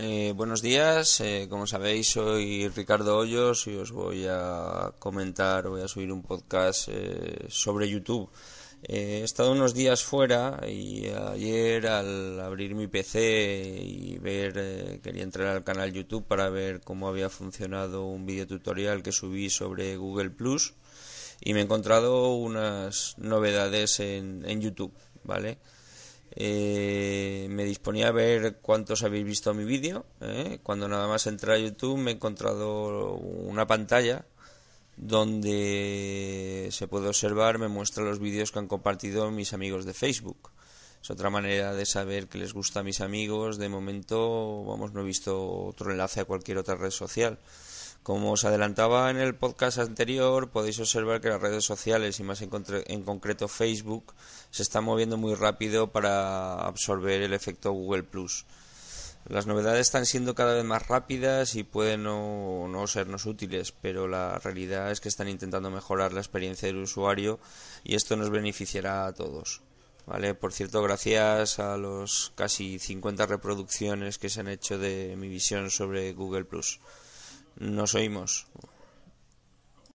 Eh, buenos días, eh, como sabéis soy Ricardo Hoyos y os voy a comentar, voy a subir un podcast eh, sobre YouTube. he estado unos días fuera y ayer al abrir mi PC y ver, quería entrar al canal YouTube para ver cómo había funcionado un video tutorial que subí sobre Google Plus y me he encontrado unas novedades en, en YouTube, ¿vale? Eh, me disponía a ver cuántos habéis visto mi vídeo. ¿eh? Cuando nada más entré a YouTube me he encontrado una pantalla donde se puede observar, me muestra los vídeos que han compartido mis amigos de Facebook. Es otra manera de saber que les gusta a mis amigos. De momento, vamos, no he visto otro enlace a cualquier otra red social. Como os adelantaba en el podcast anterior, podéis observar que las redes sociales y más en, en, concreto Facebook se están moviendo muy rápido para absorber el efecto Google Plus. Las novedades están siendo cada vez más rápidas y pueden no, no, sernos útiles, pero la realidad es que están intentando mejorar la experiencia del usuario y esto nos beneficiará a todos. ¿Vale? Por cierto, gracias a los casi 50 reproducciones que se han hecho de mi visión sobre Google Plus. Nos oímos.